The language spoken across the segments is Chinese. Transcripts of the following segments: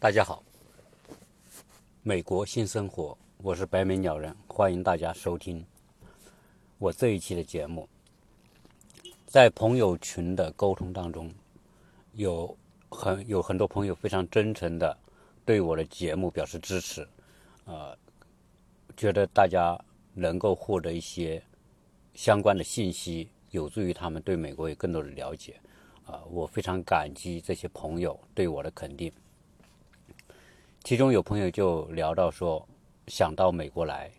大家好，美国新生活，我是白眉鸟人，欢迎大家收听我这一期的节目。在朋友群的沟通当中，有很有很多朋友非常真诚的对我的节目表示支持，呃，觉得大家能够获得一些相关的信息，有助于他们对美国有更多的了解，啊，我非常感激这些朋友对我的肯定。其中有朋友就聊到说，想到美国来，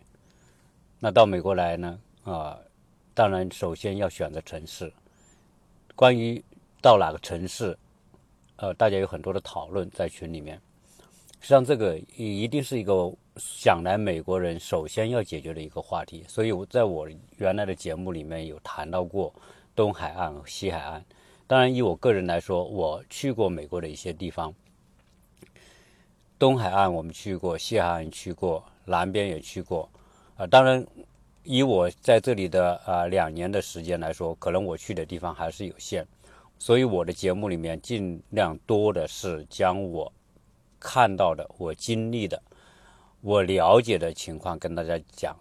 那到美国来呢，啊，当然首先要选择城市。关于到哪个城市，呃，大家有很多的讨论在群里面。实际上，这个一定是一个想来美国人首先要解决的一个话题。所以，我在我原来的节目里面有谈到过东海岸和西海岸。当然，以我个人来说，我去过美国的一些地方，东海岸我们去过，西海岸去过，南边也去过。啊，当然。以我在这里的啊两年的时间来说，可能我去的地方还是有限，所以我的节目里面尽量多的是将我看到的、我经历的、我了解的情况跟大家讲。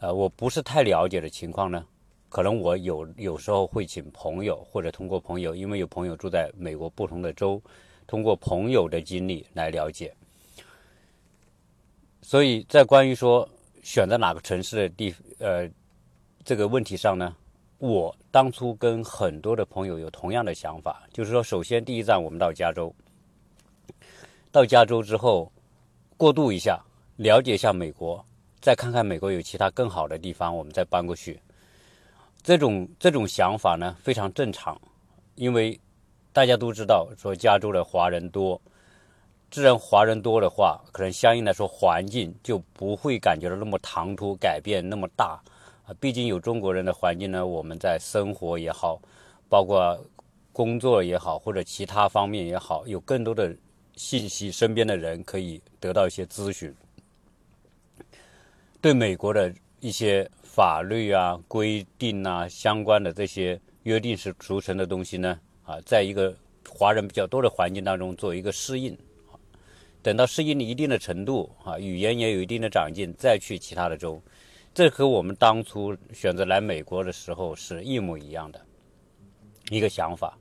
呃，我不是太了解的情况呢，可能我有有时候会请朋友或者通过朋友，因为有朋友住在美国不同的州，通过朋友的经历来了解。所以在关于说。选择哪个城市的地呃这个问题上呢？我当初跟很多的朋友有同样的想法，就是说，首先第一站我们到加州，到加州之后过渡一下，了解一下美国，再看看美国有其他更好的地方，我们再搬过去。这种这种想法呢非常正常，因为大家都知道说加州的华人多。自然华人多的话，可能相应来说环境就不会感觉到那么唐突，改变那么大啊。毕竟有中国人的环境呢，我们在生活也好，包括工作也好，或者其他方面也好，有更多的信息，身边的人可以得到一些咨询。对美国的一些法律啊、规定啊、相关的这些约定是俗成的东西呢，啊，在一个华人比较多的环境当中做一个适应。等到适应了一定的程度啊，语言也有一定的长进，再去其他的州，这和我们当初选择来美国的时候是一模一样的一个想法。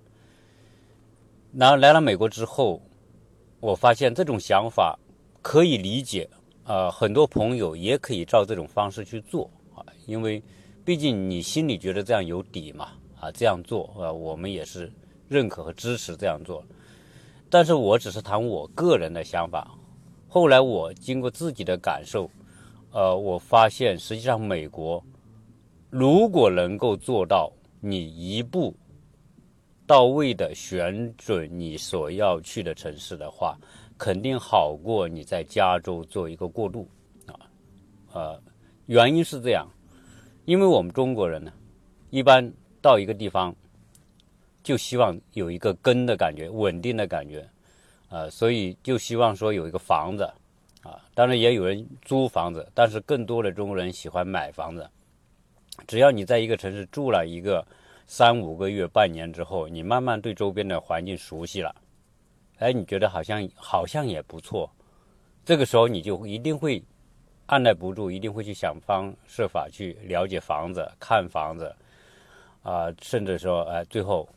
然后来了美国之后，我发现这种想法可以理解啊，很多朋友也可以照这种方式去做啊，因为毕竟你心里觉得这样有底嘛啊，这样做啊，我们也是认可和支持这样做。但是我只是谈我个人的想法，后来我经过自己的感受，呃，我发现实际上美国如果能够做到你一步到位的选准你所要去的城市的话，肯定好过你在加州做一个过渡啊，呃，原因是这样，因为我们中国人呢，一般到一个地方。就希望有一个根的感觉，稳定的感觉，啊，所以就希望说有一个房子，啊，当然也有人租房子，但是更多的中国人喜欢买房子。只要你在一个城市住了一个三五个月、半年之后，你慢慢对周边的环境熟悉了，哎，你觉得好像好像也不错，这个时候你就一定会按耐不住，一定会去想方设法去了解房子、看房子，啊，甚至说，哎，最后。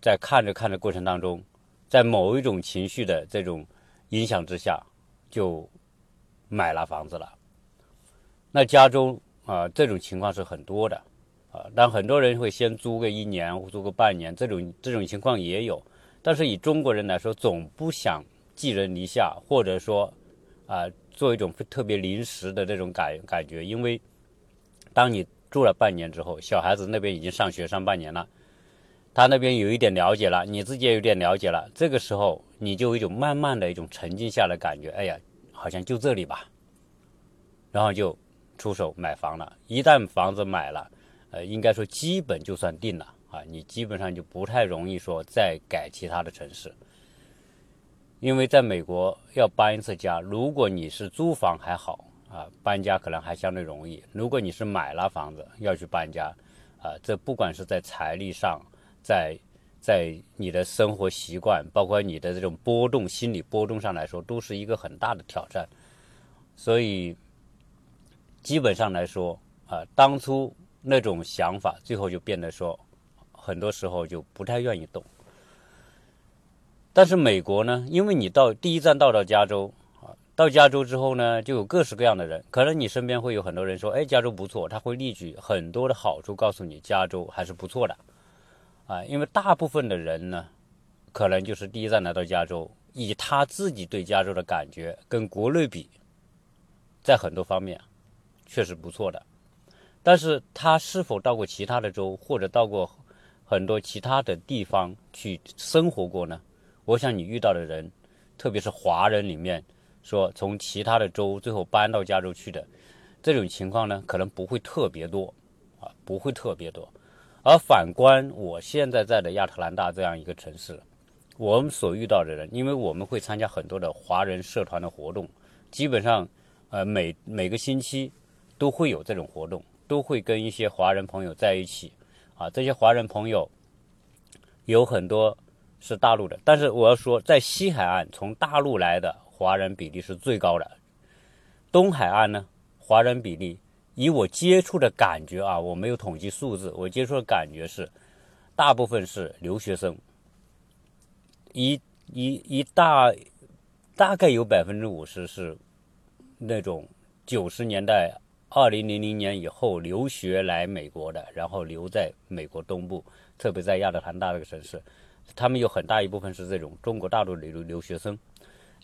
在看着看着过程当中，在某一种情绪的这种影响之下，就买了房子了。那加州啊，这种情况是很多的啊，但很多人会先租个一年或租个半年，这种这种情况也有。但是以中国人来说，总不想寄人篱下，或者说啊，做一种特别临时的这种感感觉，因为当你住了半年之后，小孩子那边已经上学上半年了。他那边有一点了解了，你自己也有点了解了，这个时候你就有一种慢慢的一种沉静下的感觉，哎呀，好像就这里吧，然后就出手买房了。一旦房子买了，呃，应该说基本就算定了啊，你基本上就不太容易说再改其他的城市，因为在美国要搬一次家，如果你是租房还好啊，搬家可能还相对容易；如果你是买了房子要去搬家，啊，这不管是在财力上，在在你的生活习惯，包括你的这种波动、心理波动上来说，都是一个很大的挑战。所以，基本上来说，啊，当初那种想法，最后就变得说，很多时候就不太愿意动。但是美国呢，因为你到第一站到了加州啊。到加州之后呢，就有各式各样的人，可能你身边会有很多人说，哎，加州不错，他会列举很多的好处，告诉你加州还是不错的，啊，因为大部分的人呢，可能就是第一站来到加州，以他自己对加州的感觉跟国内比，在很多方面确实不错的，但是他是否到过其他的州或者到过很多其他的地方去生活过呢？我想你遇到的人，特别是华人里面。说从其他的州最后搬到加州去的这种情况呢，可能不会特别多啊，不会特别多。而反观我现在在的亚特兰大这样一个城市，我们所遇到的人，因为我们会参加很多的华人社团的活动，基本上呃每每个星期都会有这种活动，都会跟一些华人朋友在一起啊。这些华人朋友有很多是大陆的，但是我要说，在西海岸从大陆来的。华人比例是最高的，东海岸呢，华人比例以我接触的感觉啊，我没有统计数字，我接触的感觉是，大部分是留学生，一一一大大概有百分之五十是那种九十年代二零零零年以后留学来美国的，然后留在美国东部，特别在亚特兰大这个城市，他们有很大一部分是这种中国大陆的留留学生。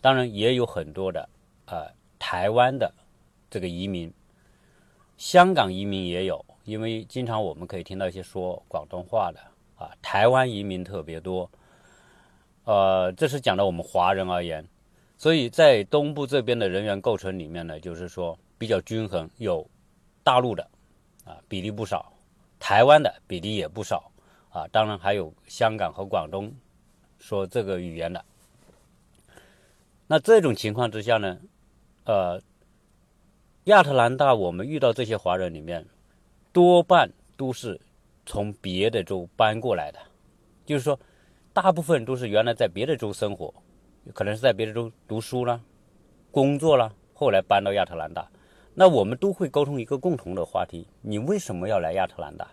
当然也有很多的，呃，台湾的这个移民，香港移民也有，因为经常我们可以听到一些说广东话的啊，台湾移民特别多，呃，这是讲到我们华人而言，所以在东部这边的人员构成里面呢，就是说比较均衡，有大陆的啊比例不少，台湾的比例也不少啊，当然还有香港和广东说这个语言的。那这种情况之下呢，呃，亚特兰大我们遇到这些华人里面，多半都是从别的州搬过来的，就是说，大部分都是原来在别的州生活，可能是在别的州读书啦、工作啦，后来搬到亚特兰大。那我们都会沟通一个共同的话题：你为什么要来亚特兰大？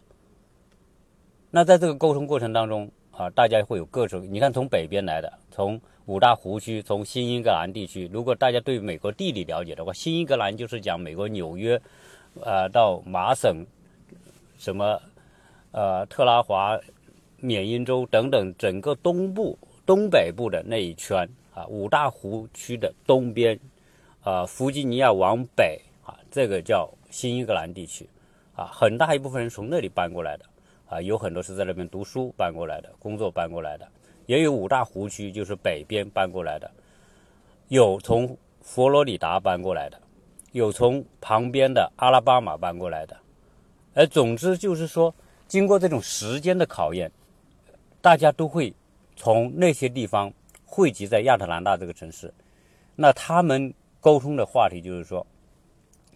那在这个沟通过程当中啊，大家会有各种，你看从北边来的，从。五大湖区，从新英格兰地区，如果大家对美国地理了解的话，新英格兰就是讲美国纽约，呃，到麻省，什么，呃，特拉华、缅因州等等，整个东部、东北部的那一圈啊，五大湖区的东边，啊，弗吉尼亚往北啊，这个叫新英格兰地区，啊，很大一部分人从那里搬过来的，啊，有很多是在那边读书搬过来的，工作搬过来的。也有五大湖区，就是北边搬过来的，有从佛罗里达搬过来的，有从旁边的阿拉巴马搬过来的，而总之就是说，经过这种时间的考验，大家都会从那些地方汇集在亚特兰大这个城市。那他们沟通的话题就是说，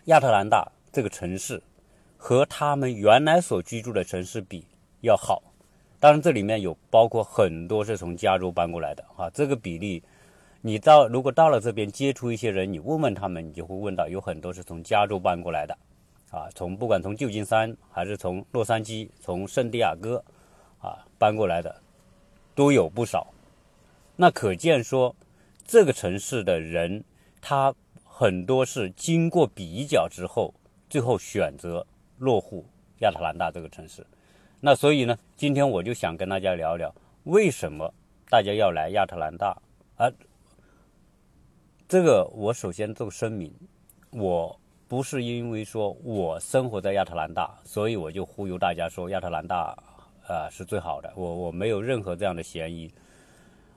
亚特兰大这个城市和他们原来所居住的城市比要好。当然，这里面有包括很多是从加州搬过来的啊。这个比例，你到如果到了这边接触一些人，你问问他们，你就会问到有很多是从加州搬过来的啊。从不管从旧金山还是从洛杉矶、从圣地亚哥啊搬过来的，都有不少。那可见说，这个城市的人，他很多是经过比较之后，最后选择落户亚特兰大这个城市。那所以呢，今天我就想跟大家聊聊，为什么大家要来亚特兰大？啊，这个我首先做声明，我不是因为说我生活在亚特兰大，所以我就忽悠大家说亚特兰大啊是最好的。我我没有任何这样的嫌疑，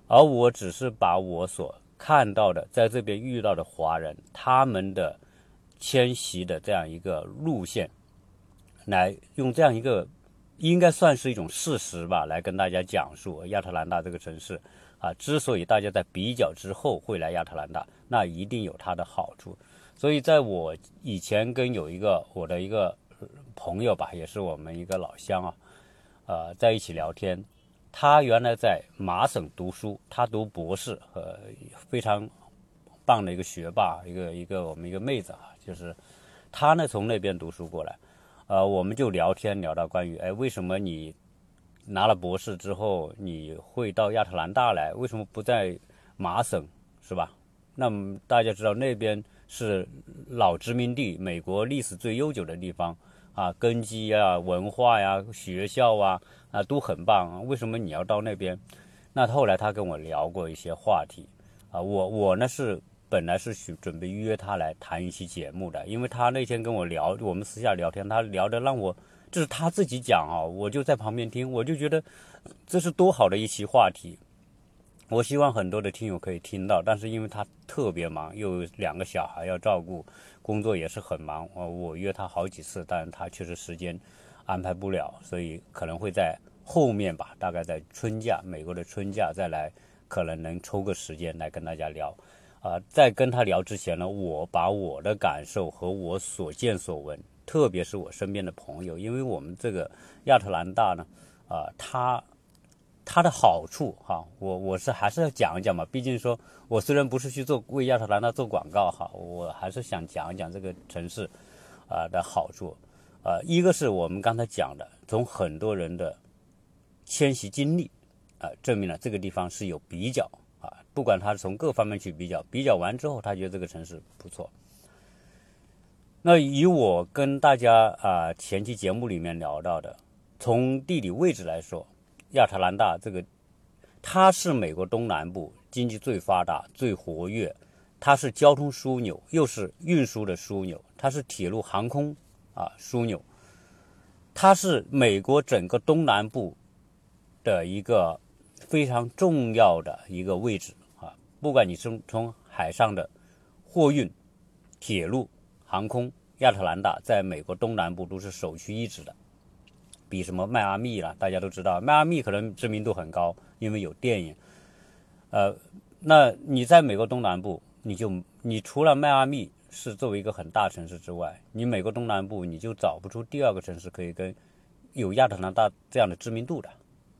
而我只是把我所看到的，在这边遇到的华人他们的迁徙的这样一个路线，来用这样一个。应该算是一种事实吧，来跟大家讲述亚特兰大这个城市啊，之所以大家在比较之后会来亚特兰大，那一定有它的好处。所以在我以前跟有一个我的一个朋友吧，也是我们一个老乡啊，呃，在一起聊天，他原来在麻省读书，他读博士，呃，非常棒的一个学霸，一个一个我们一个妹子啊，就是他呢从那边读书过来，呃，我们就聊天聊到关于，哎，为什么你拿了博士之后你会到亚特兰大来？为什么不在麻省，是吧？那么大家知道那边是老殖民地，美国历史最悠久的地方。啊，根基呀，文化呀，学校啊，啊都很棒。为什么你要到那边？那后来他跟我聊过一些话题，啊，我我呢是本来是准备约他来谈一期节目的，因为他那天跟我聊，我们私下聊天，他聊的让我，这是他自己讲啊，我就在旁边听，我就觉得这是多好的一期话题。我希望很多的听友可以听到，但是因为他特别忙，又有两个小孩要照顾，工作也是很忙。我我约他好几次，但是他确实时间安排不了，所以可能会在后面吧，大概在春假，美国的春假再来，可能能抽个时间来跟大家聊。啊，在跟他聊之前呢，我把我的感受和我所见所闻，特别是我身边的朋友，因为我们这个亚特兰大呢，啊，他。它的好处哈，我我是还是要讲一讲嘛。毕竟说，我虽然不是去做为亚特兰大做广告哈，我还是想讲一讲这个城市啊的好处。呃，一个是我们刚才讲的，从很多人的迁徙经历啊，证明了这个地方是有比较，不管他从各方面去比较，比较完之后，他觉得这个城市不错。那以我跟大家啊前期节目里面聊到的，从地理位置来说。亚特兰大这个，它是美国东南部经济最发达、最活跃，它是交通枢纽，又是运输的枢纽，它是铁路航空啊枢纽，它是美国整个东南部的一个非常重要的一个位置。不管你是从海上的货运、铁路、航空，亚特兰大在美国东南部都是首屈一指的。比什么迈阿密了？大家都知道，迈阿密可能知名度很高，因为有电影。呃，那你在美国东南部，你就你除了迈阿密是作为一个很大城市之外，你美国东南部你就找不出第二个城市可以跟有亚特兰大这样的知名度的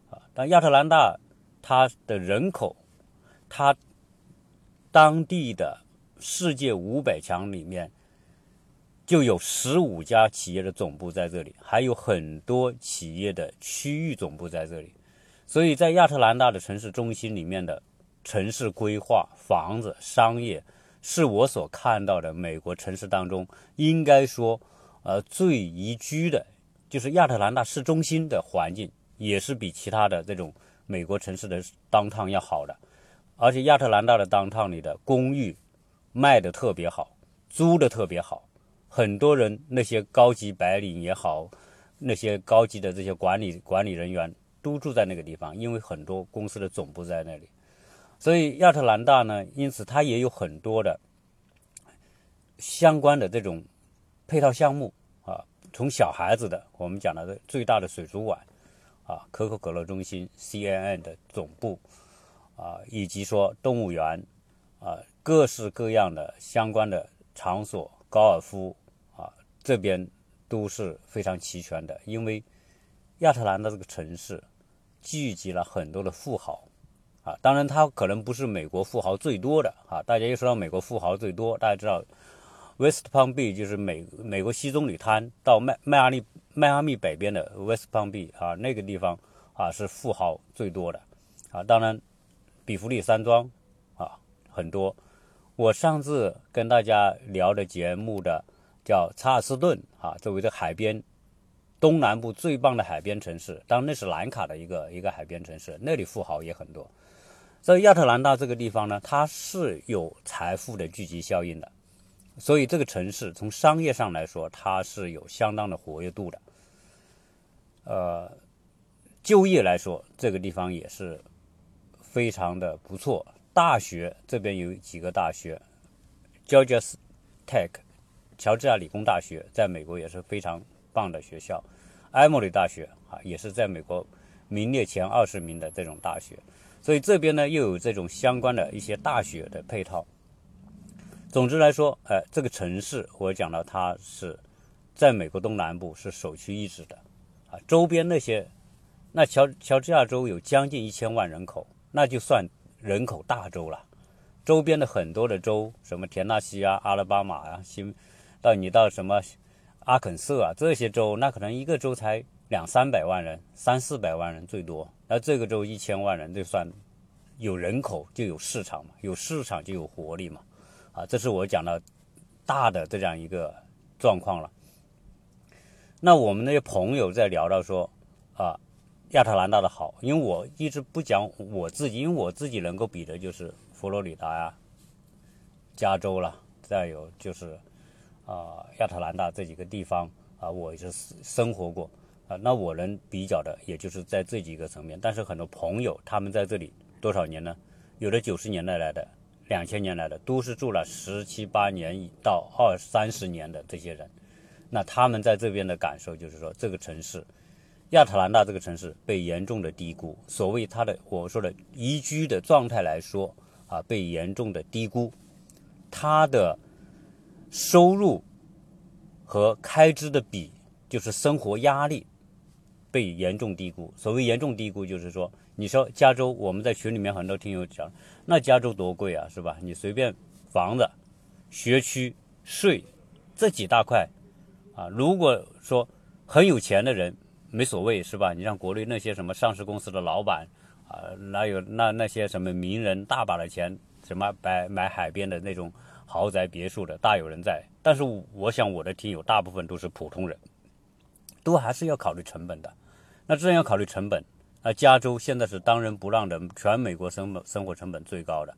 啊。但亚特兰大它的人口，它当地的世界五百强里面。就有十五家企业的总部在这里，还有很多企业的区域总部在这里，所以在亚特兰大的城市中心里面的城市规划、房子、商业，是我所看到的美国城市当中应该说，呃，最宜居的，就是亚特兰大市中心的环境，也是比其他的这种美国城市的当趟要好的，而且亚特兰大的当趟里的公寓卖的特别好，租的特别好。很多人那些高级白领也好，那些高级的这些管理管理人员都住在那个地方，因为很多公司的总部在那里。所以亚特兰大呢，因此它也有很多的相关的这种配套项目啊，从小孩子的我们讲的最大的水族馆啊，可口可乐中心 CNN 的总部啊，以及说动物园啊，各式各样的相关的场所。高尔夫啊，这边都是非常齐全的，因为亚特兰大这个城市聚集了很多的富豪啊。当然，它可能不是美国富豪最多的啊。大家一说到美国富豪最多，大家知道 West Palm Beach 就是美美国西棕榈滩到迈迈阿密迈阿密北边的 West Palm Beach 啊，那个地方啊是富豪最多的啊。当然，比弗利山庄啊很多。我上次跟大家聊的节目的叫查尔斯顿啊，作为这海边东南部最棒的海边城市，当然那是兰卡的一个一个海边城市，那里富豪也很多。在亚特兰大这个地方呢，它是有财富的聚集效应的，所以这个城市从商业上来说，它是有相当的活跃度的。呃，就业来说，这个地方也是非常的不错。大学这边有几个大学，Georgia Tech，乔治亚理工大学在美国也是非常棒的学校，Emory 大学啊也是在美国名列前二十名的这种大学，所以这边呢又有这种相关的一些大学的配套。总之来说，哎，这个城市我讲到它是在美国东南部是首屈一指的，啊，周边那些那乔乔治亚州有将近一千万人口，那就算人口大州了。周边的很多的州，什么田纳西啊、阿拉巴马啊，新到你到什么阿肯色啊这些州，那可能一个州才两三百万人，三四百万人最多。那这个州一千万人，就算有人口就有市场嘛，有市场就有活力嘛。啊，这是我讲的大的这样一个状况了。那我们那些朋友在聊到说啊，亚特兰大的好，因为我一直不讲我自己，因为我自己能够比的就是。佛罗里达呀，加州了，再有就是啊亚特兰大这几个地方啊，我就是生活过啊。那我能比较的，也就是在这几个层面。但是很多朋友他们在这里多少年呢？有的九十年代来的，两千年来的，都是住了十七八年到二三十年的这些人。那他们在这边的感受就是说，这个城市亚特兰大这个城市被严重的低估。所谓它的我说的宜居的状态来说。啊，被严重的低估，它的收入和开支的比，就是生活压力被严重低估。所谓严重低估，就是说，你说加州，我们在群里面很多听友讲，那加州多贵啊，是吧？你随便房子、学区、税这几大块啊，如果说很有钱的人没所谓，是吧？你像国内那些什么上市公司的老板。啊，哪有那那些什么名人大把的钱，什么买买海边的那种豪宅别墅的大有人在。但是我想我的听友大部分都是普通人，都还是要考虑成本的。那这样要考虑成本，那加州现在是当仁不让的，全美国生生活成本最高的。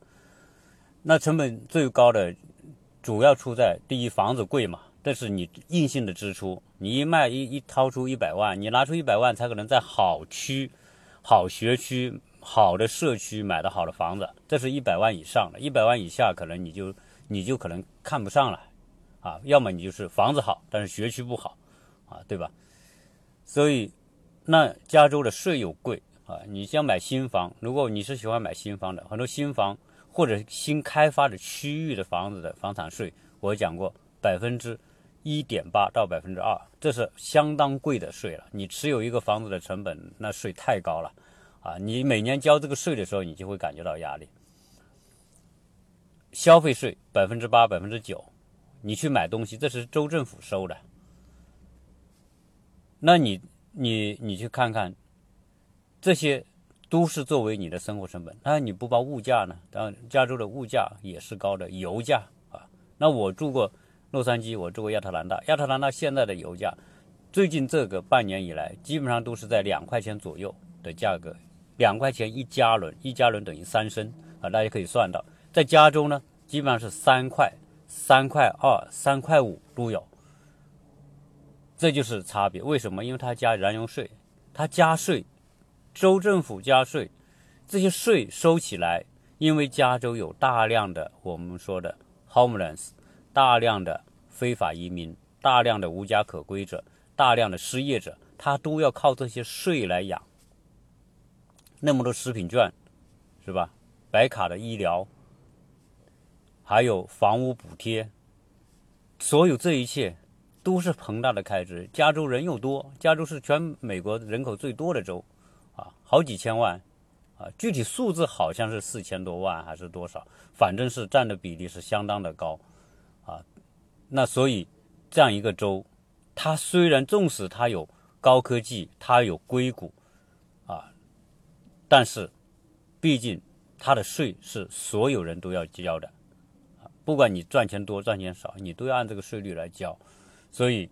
那成本最高的主要出在第一，房子贵嘛，这是你硬性的支出。你一卖一一掏出一百万，你拿出一百万才可能在好区。好学区、好的社区买的好的房子，这是一百万以上的，一百万以下可能你就你就可能看不上了，啊，要么你就是房子好，但是学区不好，啊，对吧？所以，那加州的税又贵啊，你想买新房，如果你是喜欢买新房的，很多新房或者新开发的区域的房子的房产税，我讲过百分之。一点八到百分之二，这是相当贵的税了。你持有一个房子的成本，那税太高了，啊，你每年交这个税的时候，你就会感觉到压力。消费税百分之八、百分之九，你去买东西，这是州政府收的。那你、你、你去看看，这些都是作为你的生活成本。那你不包物价呢？当然，加州的物价也是高的，油价啊。那我住过。洛杉矶，我住过亚特兰大。亚特兰大现在的油价，最近这个半年以来，基本上都是在两块钱左右的价格，两块钱一加仑，一加仑等于三升啊，大家可以算到。在加州呢，基本上是三块、三块二、三块五都有，这就是差别。为什么？因为它加燃油税，它加税，州政府加税，这些税收起来，因为加州有大量的我们说的 homeless。大量的非法移民，大量的无家可归者，大量的失业者，他都要靠这些税来养。那么多食品券，是吧？白卡的医疗，还有房屋补贴，所有这一切都是庞大的开支。加州人又多，加州是全美国人口最多的州，啊，好几千万，啊，具体数字好像是四千多万还是多少，反正是占的比例是相当的高。啊，那所以这样一个州，它虽然纵使它有高科技，它有硅谷，啊，但是毕竟它的税是所有人都要交的，啊，不管你赚钱多赚钱少，你都要按这个税率来交，所以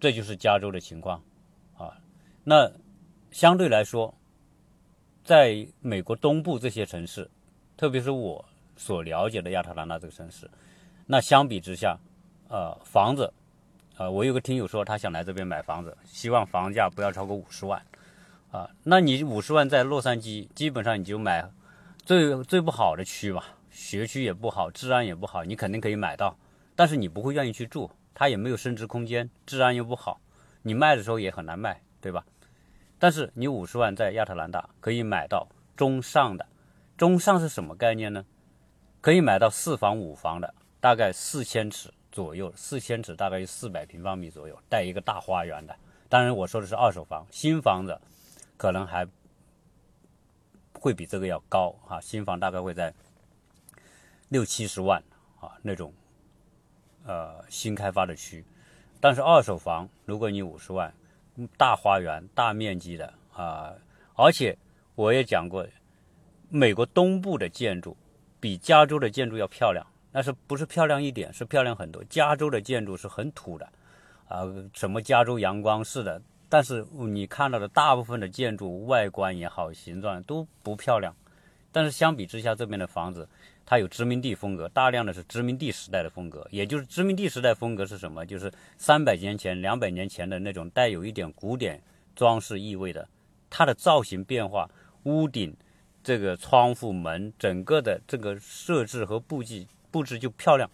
这就是加州的情况，啊，那相对来说，在美国东部这些城市，特别是我所了解的亚特兰大这个城市。那相比之下，呃，房子，呃，我有个听友说他想来这边买房子，希望房价不要超过五十万，啊，那你五十万在洛杉矶，基本上你就买最最不好的区吧，学区也不好，治安也不好，你肯定可以买到，但是你不会愿意去住，它也没有升值空间，治安又不好，你卖的时候也很难卖，对吧？但是你五十万在亚特兰大可以买到中上的，中上是什么概念呢？可以买到四房五房的。大概四千尺左右，四千尺大概有四百平方米左右，带一个大花园的。当然我说的是二手房，新房子可能还会比这个要高啊，新房大概会在六七十万啊那种呃新开发的区，但是二手房如果你五十万，大花园、大面积的啊，而且我也讲过，美国东部的建筑比加州的建筑要漂亮，那是不是漂亮一点？是漂亮很多。加州的建筑是很土的啊，什么加州阳光式的。但是你看到的大部分的建筑外观也好，形状都不漂亮。但是相比之下，这边的房子它有殖民地风格，大量的是殖民地时代的风格。也就是殖民地时代风格是什么？就是三百年前、两百年前的那种带有一点古典装饰意味的，它的造型变化、屋顶、这个窗户、门，整个的这个设置和布局布置就漂亮。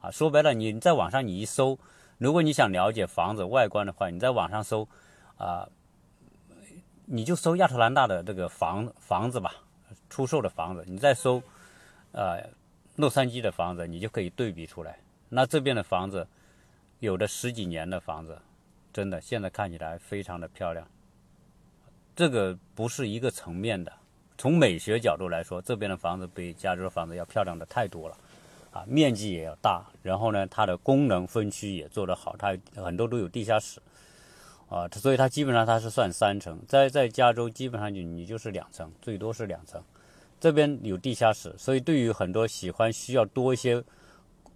啊，说白了，你在网上你一搜，如果你想了解房子外观的话，你在网上搜。啊，你就搜亚特兰大的这个房房子吧，出售的房子，你再搜，呃，洛杉矶的房子，你就可以对比出来。那这边的房子，有的十几年的房子，真的现在看起来非常的漂亮。这个不是一个层面的，从美学角度来说，这边的房子比加州的房子要漂亮的太多了，啊，面积也要大，然后呢，它的功能分区也做得好，它很多都有地下室。啊，所以它基本上它是算三层，在在加州基本上就你就是两层，最多是两层。这边有地下室，所以对于很多喜欢需要多一些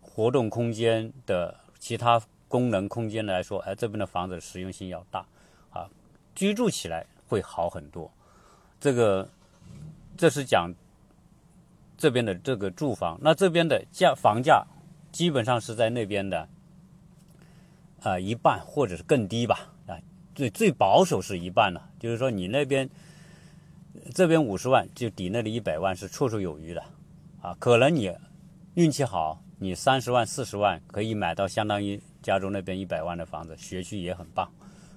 活动空间的其他功能空间来说，哎，这边的房子实用性要大，啊，居住起来会好很多。这个这是讲这边的这个住房，那这边的价房价基本上是在那边的啊一半或者是更低吧啊。最最保守是一半了，就是说你那边这边五十万就抵那里一百万是绰绰有余的，啊，可能你运气好，你三十万四十万可以买到相当于加州那边一百万的房子，学区也很棒，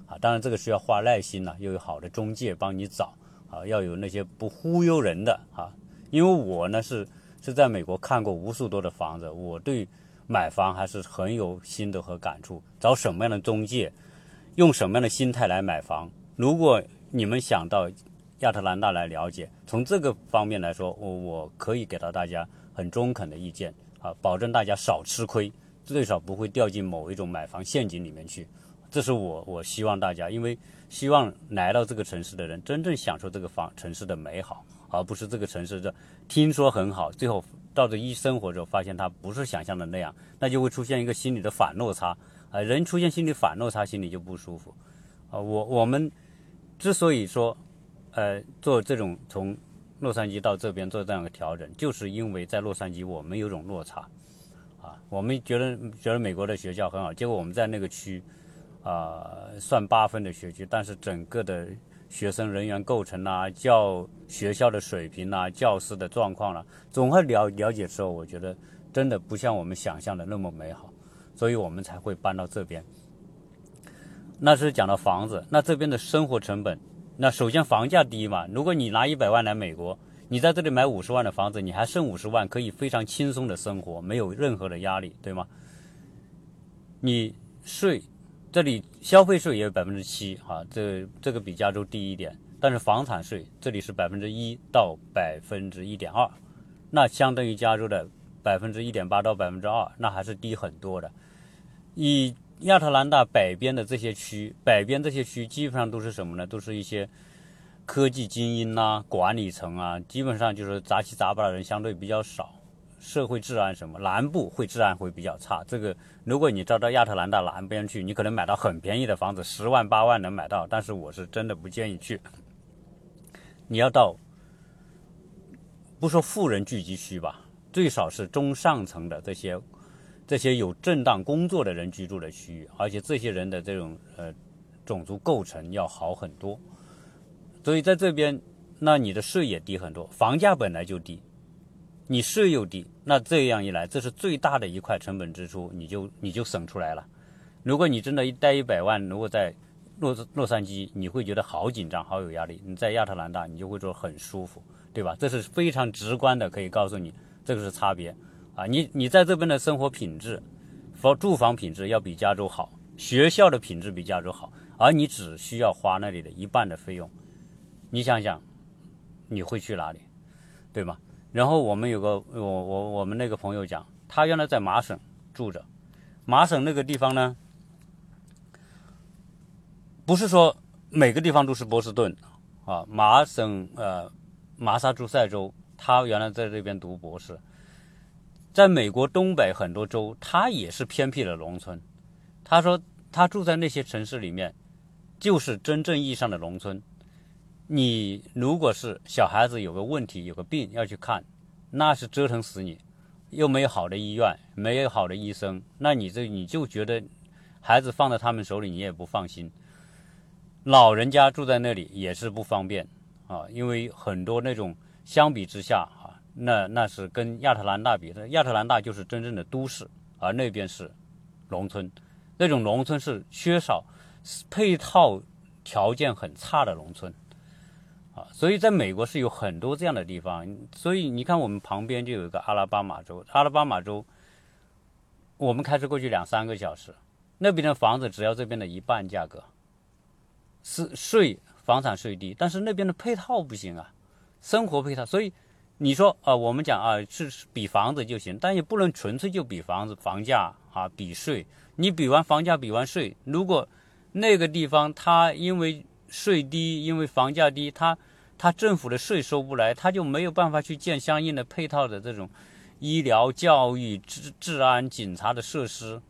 啊，当然这个需要花耐心了，又有好的中介帮你找，啊，要有那些不忽悠人的啊，因为我呢是是在美国看过无数多的房子，我对买房还是很有心得和感触，找什么样的中介。用什么样的心态来买房？如果你们想到亚特兰大来了解，从这个方面来说，我我可以给到大家很中肯的意见啊，保证大家少吃亏，最少不会掉进某一种买房陷阱里面去。这是我我希望大家，因为希望来到这个城市的人真正享受这个房城市的美好，而不是这个城市的听说很好，最后到这一生活之后发现它不是想象的那样，那就会出现一个心理的反落差。啊，人出现心理反落差，心里就不舒服。啊，我我们之所以说，呃，做这种从洛杉矶到这边做这样的调整，就是因为在洛杉矶我们有种落差。啊，我们觉得觉得美国的学校很好，结果我们在那个区，啊，算八分的学区，但是整个的学生人员构成啊，教学校的水平啊，教师的状况了，综合了了解之后，我觉得真的不像我们想象的那么美好。所以我们才会搬到这边。那是讲到房子，那这边的生活成本，那首先房价低嘛。如果你拿一百万来美国，你在这里买五十万的房子，你还剩五十万，可以非常轻松的生活，没有任何的压力，对吗？你税，这里消费税也有百分之七，啊，这这个比加州低一点。但是房产税这里是百分之一到百分之一点二，那相当于加州的百分之一点八到百分之二，那还是低很多的。以亚特兰大北边的这些区，北边这些区基本上都是什么呢？都是一些科技精英呐、管理层啊，基本上就是杂七杂八的人相对比较少。社会治安什么，南部会治安会比较差。这个如果你招到亚特兰大南边去，你可能买到很便宜的房子，十万八万能买到。但是我是真的不建议去。你要到不说富人聚集区吧，最少是中上层的这些。这些有正当工作的人居住的区域，而且这些人的这种呃种族构成要好很多，所以在这边，那你的税也低很多，房价本来就低，你税又低，那这样一来，这是最大的一块成本支出，你就你就省出来了。如果你真的一待一百万，如果在洛洛杉矶，你会觉得好紧张，好有压力；你在亚特兰大，你就会说很舒服，对吧？这是非常直观的，可以告诉你，这个是差别。啊，你你在这边的生活品质，房住房品质要比加州好，学校的品质比加州好，而你只需要花那里的一半的费用，你想想，你会去哪里，对吗？然后我们有个我我我们那个朋友讲，他原来在麻省住着，麻省那个地方呢，不是说每个地方都是波士顿啊，麻省呃马萨诸塞州，他原来在这边读博士，在美国东北很多州，他也是偏僻的农村，他说他住在那些城市里面，就是真正意义上的农村。你如果是小孩子有个问题有个病要去看，那是折腾死你，又没有好的医院，没有好的医生，那你这你就觉得孩子放在他们手里你也不放心。老人家住在那里也是不方便啊，因为很多那种相比之下啊，那那是跟亚特兰大比，亚特兰大就是真正的都市，而那边是农村，那种农村是缺少配套条件很差的农村。啊所以，在美国是有很多这样的地方。所以你看，我们旁边就有一个阿拉巴马州。阿拉巴马州，我们开车过去两三个小时，那边的房子只要这边的一半价格，是税房产税低，但是那边的配套不行啊，生活配套。所以你说啊，我们讲啊，是比房子就行，但也不能纯粹就比房子房价啊，比税。你比完房价，比完税，如果那个地方它因为税低，因为房价低，它他政府的税收不来，他就没有办法去建相应的配套的这种医疗、教育、治治安、警察的设施，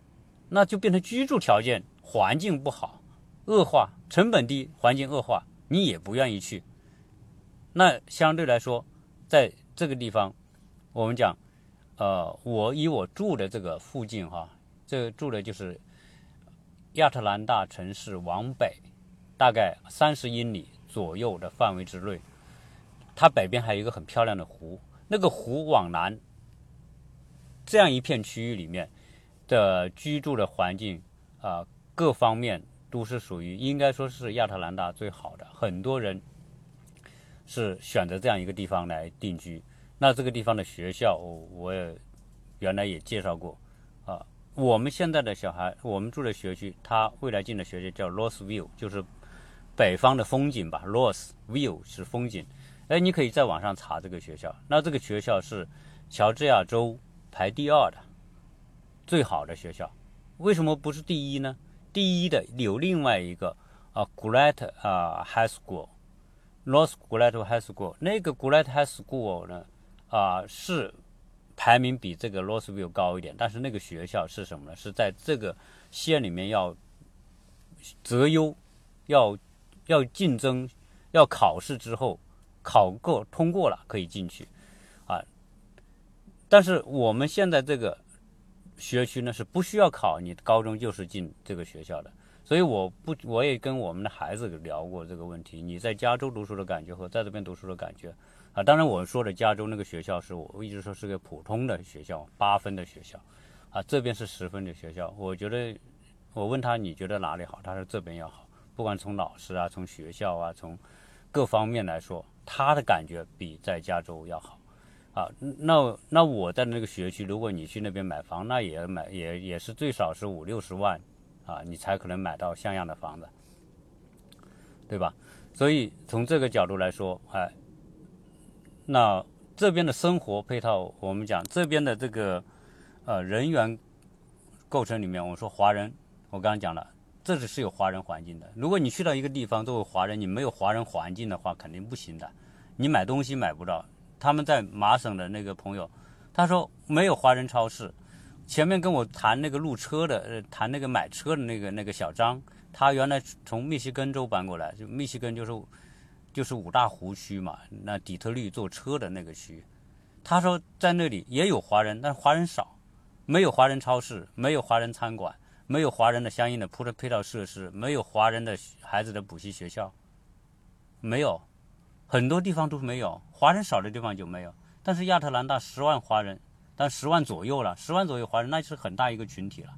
那就变成居住条件环境不好，恶化，成本低，环境恶化，你也不愿意去。那相对来说，在这个地方，我们讲，呃，我以我住的这个附近哈，这住的就是亚特兰大城市往北，大概三十英里。左右的范围之内，它北边还有一个很漂亮的湖。那个湖往南，这样一片区域里面的居住的环境啊，各方面都是属于应该说是亚特兰大最好的。很多人是选择这样一个地方来定居。那这个地方的学校，我也原来也介绍过啊。我们现在的小孩，我们住的学区，他未来进的学校叫 Roseville，就是。北方的风景吧，Rose View 是风景。哎，你可以在网上查这个学校。那这个学校是乔治亚州排第二的最好的学校。为什么不是第一呢？第一的有另外一个啊，Great 啊 High School，Rose Gullet High School。那个 Great High School 呢啊是排名比这个 Rose View 高一点，但是那个学校是什么呢？是在这个县里面要择优，要。要竞争，要考试之后考过通过了可以进去，啊，但是我们现在这个学区呢是不需要考，你高中就是进这个学校的，所以我不我也跟我们的孩子聊过这个问题，你在加州读书的感觉和在这边读书的感觉，啊，当然我说的加州那个学校是我一直说是个普通的学校，八分的学校，啊，这边是十分的学校，我觉得我问他你觉得哪里好，他说这边要好。不管从老师啊，从学校啊，从各方面来说，他的感觉比在加州要好啊。那那我在那个学区，如果你去那边买房，那也买也也是最少是五六十万啊，你才可能买到像样的房子，对吧？所以从这个角度来说，哎，那这边的生活配套，我们讲这边的这个呃人员构成里面，我说华人，我刚刚讲了。这只是有华人环境的。如果你去到一个地方作为华人，你没有华人环境的话，肯定不行的。你买东西买不到。他们在麻省的那个朋友，他说没有华人超市。前面跟我谈那个路车的，呃，谈那个买车的那个那个小张，他原来从密西根州搬过来，就密西根就是就是五大湖区嘛，那底特律坐车的那个区。他说在那里也有华人，但华人少，没有华人超市，没有华人餐馆。没有华人的相应的铺的配套设施，没有华人的孩子的补习学校，没有，很多地方都没有，华人少的地方就没有。但是亚特兰大十万华人，但十万左右了，十万左右华人那是很大一个群体了。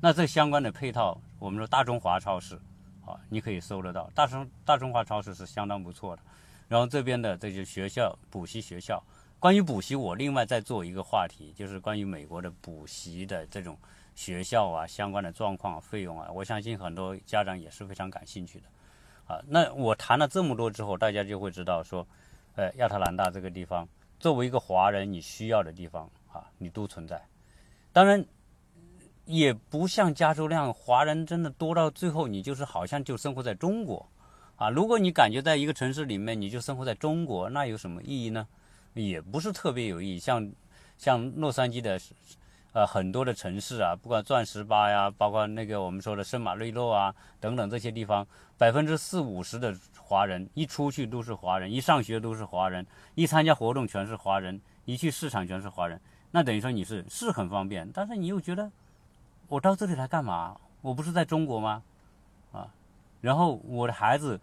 那这相关的配套，我们说大中华超市，啊，你可以搜得到，大中大中华超市是相当不错的。然后这边的这些学校补习学校，关于补习，我另外再做一个话题，就是关于美国的补习的这种。学校啊，相关的状况、费用啊，我相信很多家长也是非常感兴趣的，啊，那我谈了这么多之后，大家就会知道说，呃，亚特兰大这个地方作为一个华人你需要的地方啊，你都存在。当然，也不像加州那样，华人真的多到最后你就是好像就生活在中国啊。如果你感觉在一个城市里面你就生活在中国，那有什么意义呢？也不是特别有意义。像像洛杉矶的。呃，很多的城市啊，不管钻石吧呀，包括那个我们说的圣马瑞诺啊等等这些地方，百分之四五十的华人一出去都是华人，一上学都是华人，一参加活动全是华人，一去市场全是华人。那等于说你是是很方便，但是你又觉得我到这里来干嘛？我不是在中国吗？啊，然后我的孩子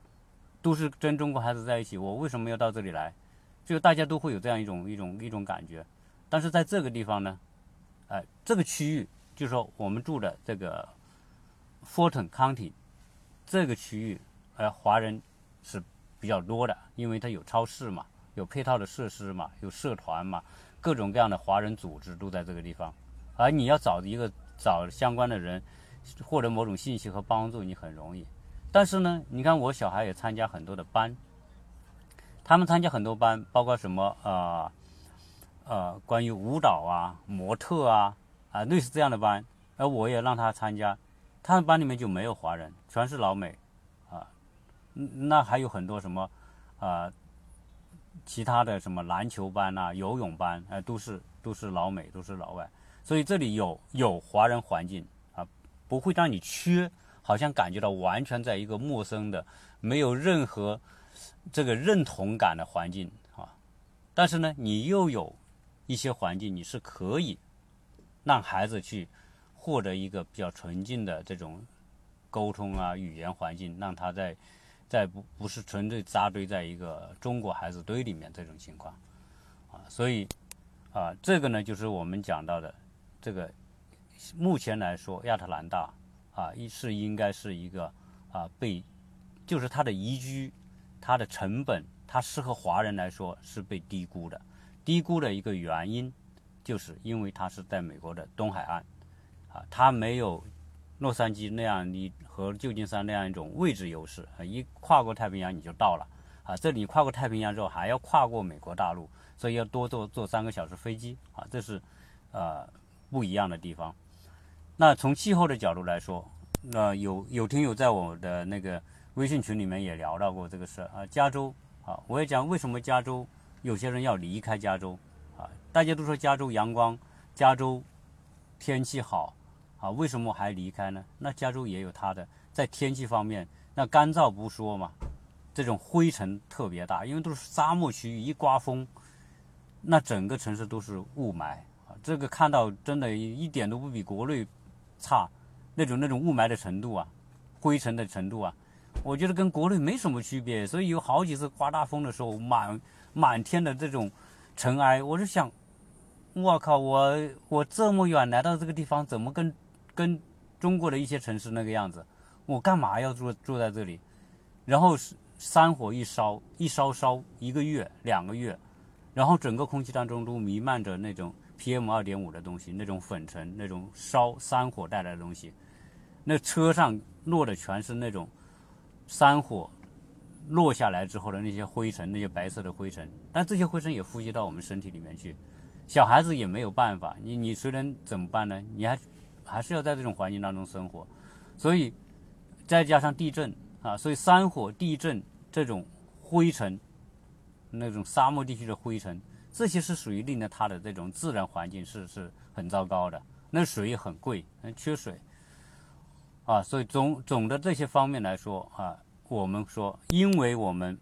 都是跟中国孩子在一起，我为什么要到这里来？就大家都会有这样一种一种一种感觉。但是在这个地方呢？哎，这个区域就是说我们住的这个 Fulton County 这个区域，呃，华人是比较多的，因为它有超市嘛，有配套的设施嘛，有社团嘛，各种各样的华人组织都在这个地方。而你要找一个找相关的人，获得某种信息和帮助，你很容易。但是呢，你看我小孩也参加很多的班，他们参加很多班，包括什么啊？呃关于舞蹈啊、模特啊啊，类似这样的班，而我也让他参加，他们班里面就没有华人，全是老美，啊，那还有很多什么啊，其他的什么篮球班啊、游泳班，呃，都是都是老美，都是老外，所以这里有有华人环境啊，不会让你缺，好像感觉到完全在一个陌生的、没有任何这个认同感的环境啊，但是呢，你又有。一些环境你是可以让孩子去获得一个比较纯净的这种沟通啊语言环境，让他在在不不是纯粹扎堆在一个中国孩子堆里面这种情况啊，所以啊这个呢就是我们讲到的这个目前来说亚特兰大啊一是应该是一个啊被就是它的宜居它的成本它适合华人来说是被低估的。低估的一个原因，就是因为它是在美国的东海岸，啊，它没有洛杉矶那样你和旧金山那样一种位置优势，啊，一跨过太平洋你就到了，啊，这里跨过太平洋之后还要跨过美国大陆，所以要多坐坐三个小时飞机，啊，这是呃不一样的地方。那从气候的角度来说，那有有听友在我的那个微信群里面也聊到过这个事啊，加州啊，我也讲为什么加州。有些人要离开加州，啊，大家都说加州阳光，加州天气好，啊，为什么还离开呢？那加州也有它的在天气方面，那干燥不说嘛，这种灰尘特别大，因为都是沙漠区域，一刮风，那整个城市都是雾霾，啊，这个看到真的一点都不比国内差，那种那种雾霾的程度啊，灰尘的程度啊，我觉得跟国内没什么区别，所以有好几次刮大风的时候满。满天的这种尘埃，我就想，我靠，我我这么远来到这个地方，怎么跟跟中国的一些城市那个样子？我干嘛要住住在这里？然后山火一烧，一烧烧一个月、两个月，然后整个空气当中都弥漫着那种 PM 二点五的东西，那种粉尘，那种烧山火带来的东西。那车上落的全是那种山火。落下来之后的那些灰尘，那些白色的灰尘，但这些灰尘也呼吸到我们身体里面去，小孩子也没有办法，你你谁能怎么办呢？你还还是要在这种环境当中生活，所以再加上地震啊，所以山火、地震这种灰尘，那种沙漠地区的灰尘，这些是属于令到它的这种自然环境是是很糟糕的，那水很贵，缺水啊，所以总总的这些方面来说啊。我们说，因为我们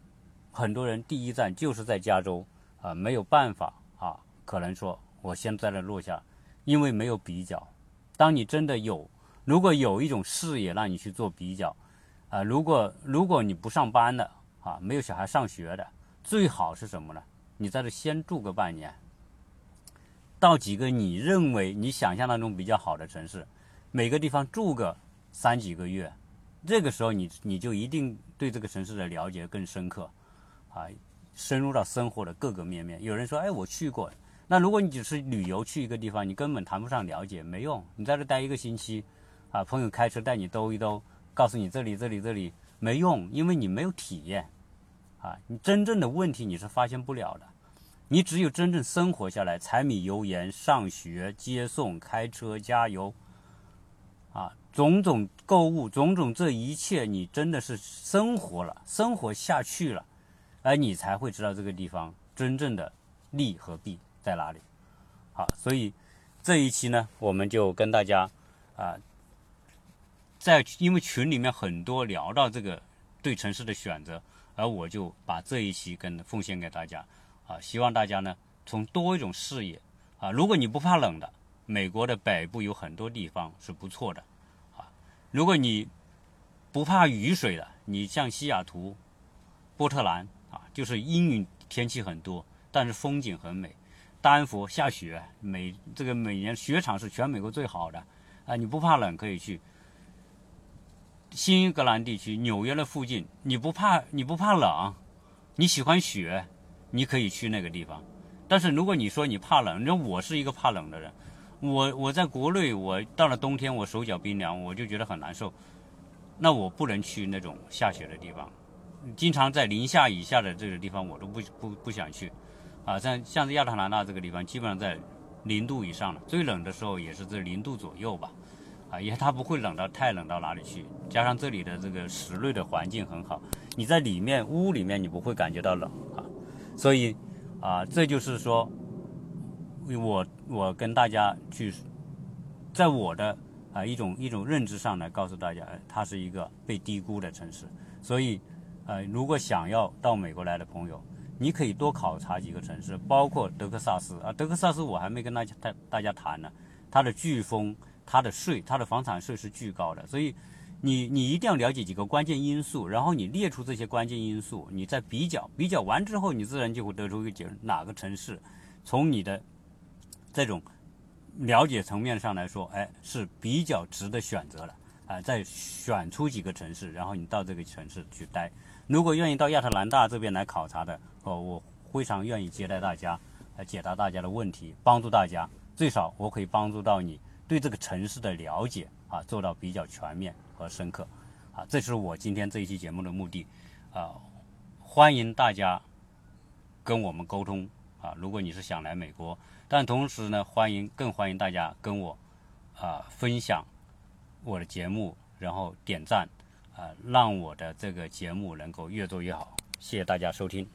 很多人第一站就是在加州啊，没有办法啊，可能说我先在那落下，因为没有比较。当你真的有，如果有一种视野让你去做比较啊，如果如果你不上班的啊，没有小孩上学的，最好是什么呢？你在这先住个半年，到几个你认为你想象当中比较好的城市，每个地方住个三几个月。这个时候，你你就一定对这个城市的了解更深刻，啊，深入到生活的各个面面。有人说，哎，我去过。那如果你只是旅游去一个地方，你根本谈不上了解，没用。你在这待一个星期，啊，朋友开车带你兜一兜，告诉你这里这里这里，没用，因为你没有体验，啊，你真正的问题你是发现不了的。你只有真正生活下来，柴米油盐、上学、接送、开车、加油，种种购物，种种这一切，你真的是生活了，生活下去了，而你才会知道这个地方真正的利和弊在哪里。好，所以这一期呢，我们就跟大家啊，在因为群里面很多聊到这个对城市的选择，而我就把这一期跟奉献给大家。啊，希望大家呢从多一种视野啊，如果你不怕冷的，美国的北部有很多地方是不错的。如果你不怕雨水的，你像西雅图、波特兰啊，就是阴雨天气很多，但是风景很美。丹佛下雪，每这个每年雪场是全美国最好的啊。你不怕冷可以去新英格兰地区、纽约的附近，你不怕你不怕冷，你喜欢雪。你可以去那个地方，但是如果你说你怕冷，你说我是一个怕冷的人，我我在国内，我到了冬天我手脚冰凉，我就觉得很难受，那我不能去那种下雪的地方，经常在零下以下的这个地方我都不不不想去，啊，像像亚特兰大这个地方，基本上在零度以上了，最冷的时候也是在零度左右吧，啊，也它不会冷到太冷到哪里去，加上这里的这个室内的环境很好，你在里面屋里面你不会感觉到冷啊。所以，啊，这就是说，我我跟大家去，在我的啊一种一种认知上来告诉大家，它是一个被低估的城市。所以，呃，如果想要到美国来的朋友，你可以多考察几个城市，包括德克萨斯啊。德克萨斯我还没跟大家大大家谈呢，它的飓风、它的税、它的房产税是巨高的，所以。你你一定要了解几个关键因素，然后你列出这些关键因素，你再比较比较完之后，你自然就会得出一个结论：哪个城市从你的这种了解层面上来说，哎，是比较值得选择的啊。再选出几个城市，然后你到这个城市去待。如果愿意到亚特兰大这边来考察的，哦，我非常愿意接待大家，来解答大家的问题，帮助大家。最少我可以帮助到你对这个城市的了解啊，做到比较全面。和深刻，啊，这是我今天这一期节目的目的，啊，欢迎大家跟我们沟通，啊，如果你是想来美国，但同时呢，欢迎更欢迎大家跟我，啊，分享我的节目，然后点赞，啊，让我的这个节目能够越做越好。谢谢大家收听。